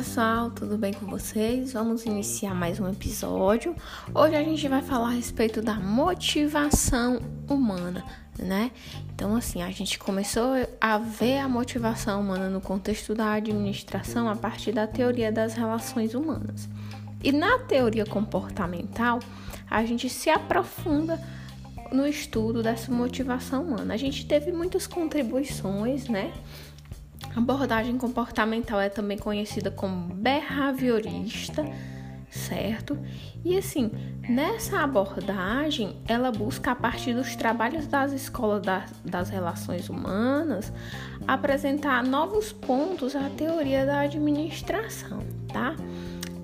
pessoal, tudo bem com vocês? Vamos iniciar mais um episódio. Hoje a gente vai falar a respeito da motivação humana, né? Então, assim, a gente começou a ver a motivação humana no contexto da administração a partir da teoria das relações humanas. E na teoria comportamental, a gente se aprofunda no estudo dessa motivação humana. A gente teve muitas contribuições, né? A abordagem comportamental é também conhecida como behaviorista, certo? E assim, nessa abordagem, ela busca, a partir dos trabalhos das escolas das, das relações humanas, apresentar novos pontos à teoria da administração, tá?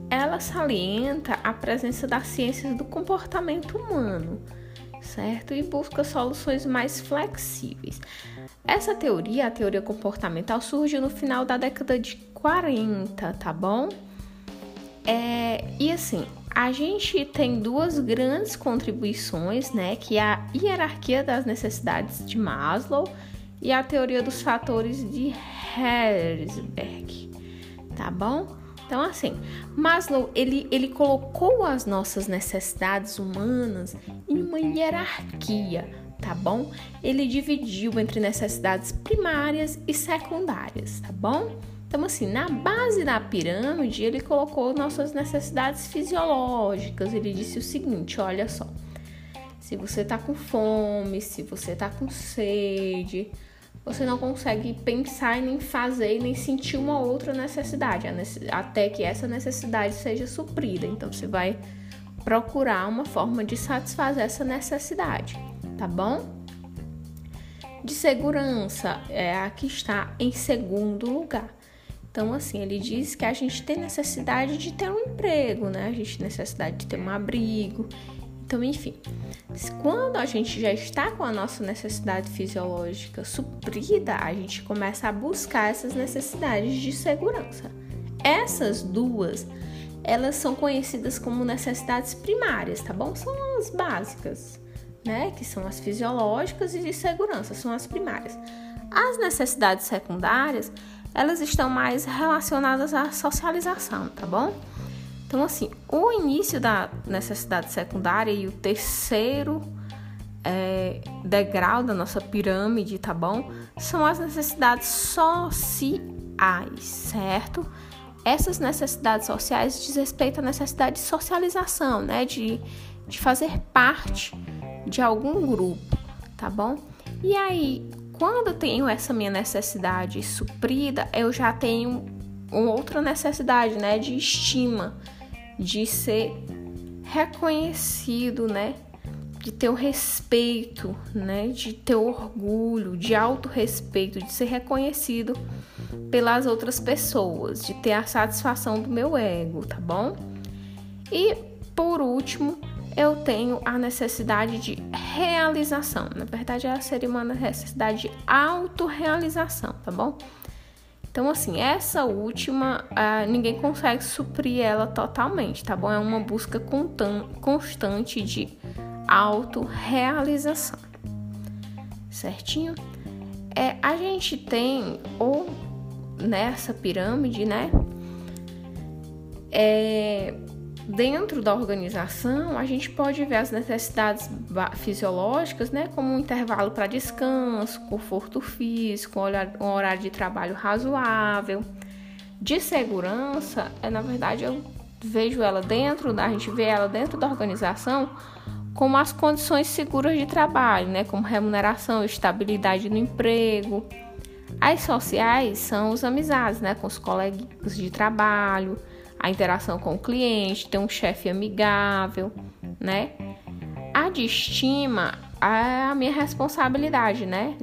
Ela salienta a presença das ciências do comportamento humano certo? E busca soluções mais flexíveis. Essa teoria, a teoria comportamental, surge no final da década de 40, tá bom? É, e assim, a gente tem duas grandes contribuições, né? Que é a hierarquia das necessidades de Maslow e a teoria dos fatores de Herzberg, tá bom? Então, assim, Maslow ele, ele colocou as nossas necessidades humanas em uma hierarquia, tá bom? Ele dividiu entre necessidades primárias e secundárias, tá bom? Então, assim, na base da pirâmide, ele colocou nossas necessidades fisiológicas. Ele disse o seguinte: olha só, se você tá com fome, se você tá com sede, você não consegue pensar e nem fazer e nem sentir uma outra necessidade, até que essa necessidade seja suprida. Então você vai procurar uma forma de satisfazer essa necessidade, tá bom? De segurança é a que está em segundo lugar. Então, assim, ele diz que a gente tem necessidade de ter um emprego, né? A gente tem necessidade de ter um abrigo então, enfim, quando a gente já está com a nossa necessidade fisiológica suprida, a gente começa a buscar essas necessidades de segurança. Essas duas, elas são conhecidas como necessidades primárias, tá bom? São as básicas, né? Que são as fisiológicas e de segurança, são as primárias. As necessidades secundárias, elas estão mais relacionadas à socialização, tá bom? Então, assim, o início da necessidade secundária e o terceiro é, degrau da nossa pirâmide, tá bom? São as necessidades sociais, certo? Essas necessidades sociais diz respeito à necessidade de socialização, né? De, de fazer parte de algum grupo, tá bom? E aí, quando eu tenho essa minha necessidade suprida, eu já tenho outra necessidade, né? De estima de ser reconhecido, né? De ter o respeito, né? De ter orgulho, de autorrespeito, de ser reconhecido pelas outras pessoas, de ter a satisfação do meu ego, tá bom? E por último, eu tenho a necessidade de realização. Na verdade, ela seria uma necessidade de autorrealização, tá bom? Então, assim, essa última, uh, ninguém consegue suprir ela totalmente, tá bom? É uma busca constante de autorrealização, certinho? É, a gente tem, ou nessa pirâmide, né? É, dentro da organização, a gente pode ver as necessidades fisiológicas, né, como um intervalo para descanso, conforto físico, um horário de trabalho razoável. De segurança, é na verdade eu vejo ela dentro, a gente vê ela dentro da organização como as condições seguras de trabalho, né, como remuneração, estabilidade no emprego. As sociais são as amizades, né, com os colegas de trabalho, a interação com o cliente, ter um chefe amigável, né? A de estima é a minha responsabilidade, né?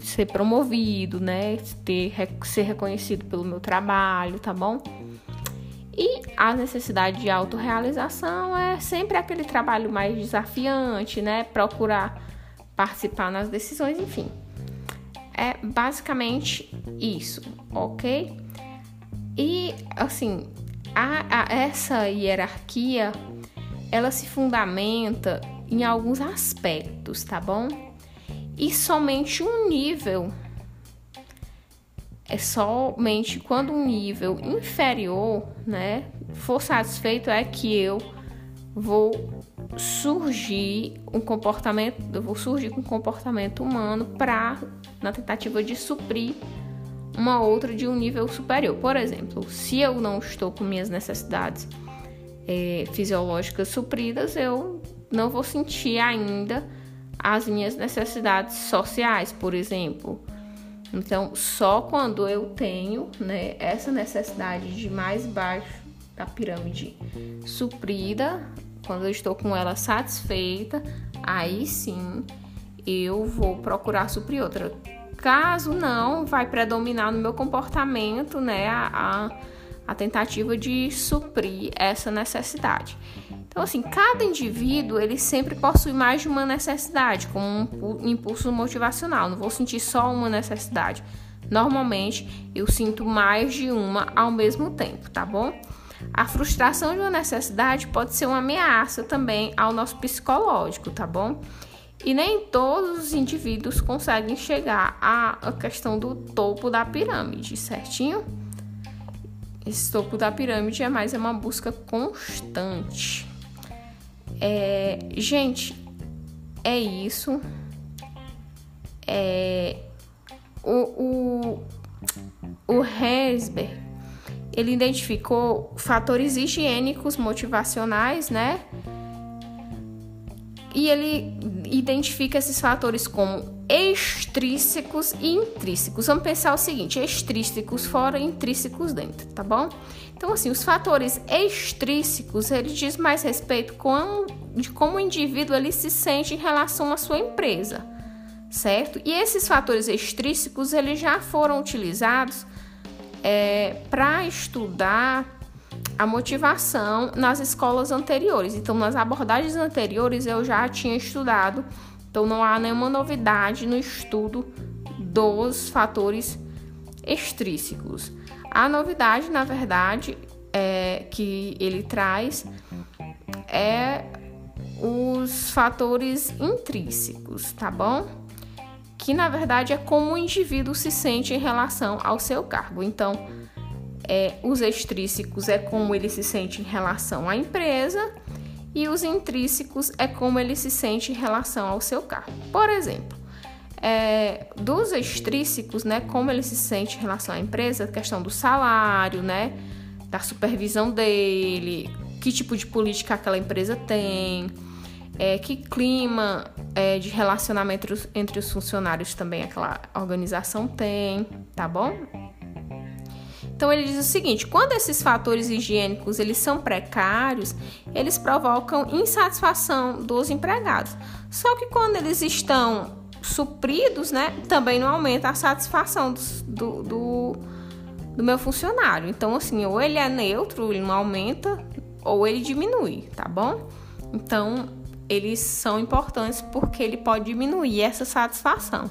Ser promovido, né? Ter, ser reconhecido pelo meu trabalho, tá bom? E a necessidade de autorrealização é sempre aquele trabalho mais desafiante, né? Procurar participar nas decisões, enfim. É basicamente isso, ok? E assim, a, a, essa hierarquia ela se fundamenta em alguns aspectos, tá bom? E somente um nível é somente quando um nível inferior, né, for satisfeito é que eu vou surgir um comportamento, eu vou surgir com um comportamento humano para na tentativa de suprir uma outra de um nível superior. Por exemplo, se eu não estou com minhas necessidades é, fisiológicas supridas, eu não vou sentir ainda as minhas necessidades sociais, por exemplo. Então, só quando eu tenho né, essa necessidade de mais baixo da pirâmide suprida, quando eu estou com ela satisfeita, aí sim eu vou procurar suprir outra. Caso não, vai predominar no meu comportamento né, a, a tentativa de suprir essa necessidade. Então, assim, cada indivíduo ele sempre possui mais de uma necessidade, como um impulso motivacional. Não vou sentir só uma necessidade. Normalmente, eu sinto mais de uma ao mesmo tempo, tá bom? A frustração de uma necessidade pode ser uma ameaça também ao nosso psicológico, tá bom? E nem todos os indivíduos conseguem chegar à questão do topo da pirâmide, certinho? Esse topo da pirâmide é mais uma busca constante. É, gente, é isso. É, o, o, o Herzberg, ele identificou fatores higiênicos motivacionais, né? E ele identifica esses fatores como extrínsecos e intrínsecos. Vamos pensar o seguinte: extrínsecos fora, intrínsecos dentro, tá bom? Então, assim, os fatores extrínsecos, ele diz mais respeito com, de como o indivíduo ele se sente em relação à sua empresa, certo? E esses fatores extrínsecos, eles já foram utilizados é, para estudar a motivação nas escolas anteriores. Então, nas abordagens anteriores, eu já tinha estudado, então não há nenhuma novidade no estudo dos fatores extrínsecos. A novidade, na verdade, é, que ele traz é os fatores intrínsecos, tá bom? Que na verdade é como o indivíduo se sente em relação ao seu cargo. Então, é, os extrínsecos é como ele se sente em relação à empresa e os intrínsecos é como ele se sente em relação ao seu cargo. Por exemplo, é, dos extrínsecos, né, como ele se sente em relação à empresa, questão do salário, né, da supervisão dele, que tipo de política aquela empresa tem, é, que clima é, de relacionamento entre os funcionários também aquela organização tem, tá bom? Então ele diz o seguinte: quando esses fatores higiênicos eles são precários, eles provocam insatisfação dos empregados. Só que quando eles estão supridos, né, também não aumenta a satisfação do, do, do meu funcionário. Então, assim, ou ele é neutro, ele não aumenta, ou ele diminui, tá bom? Então, eles são importantes porque ele pode diminuir essa satisfação.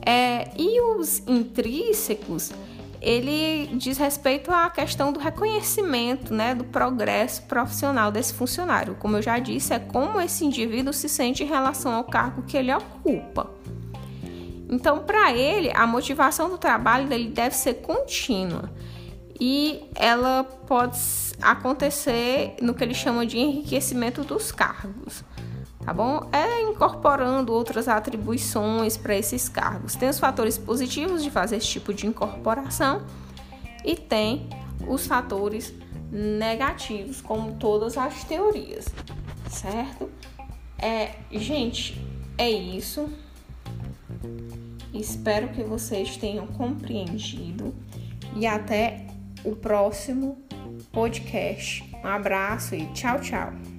É, e os intrínsecos, ele diz respeito à questão do reconhecimento, né, do progresso profissional desse funcionário. Como eu já disse, é como esse indivíduo se sente em relação ao cargo que ele ocupa. Então, para ele, a motivação do trabalho dele deve ser contínua e ela pode acontecer no que ele chama de enriquecimento dos cargos tá bom? É incorporando outras atribuições para esses cargos. Tem os fatores positivos de fazer esse tipo de incorporação e tem os fatores negativos, como todas as teorias, certo? É, gente, é isso. Espero que vocês tenham compreendido e até o próximo podcast. Um abraço e tchau, tchau.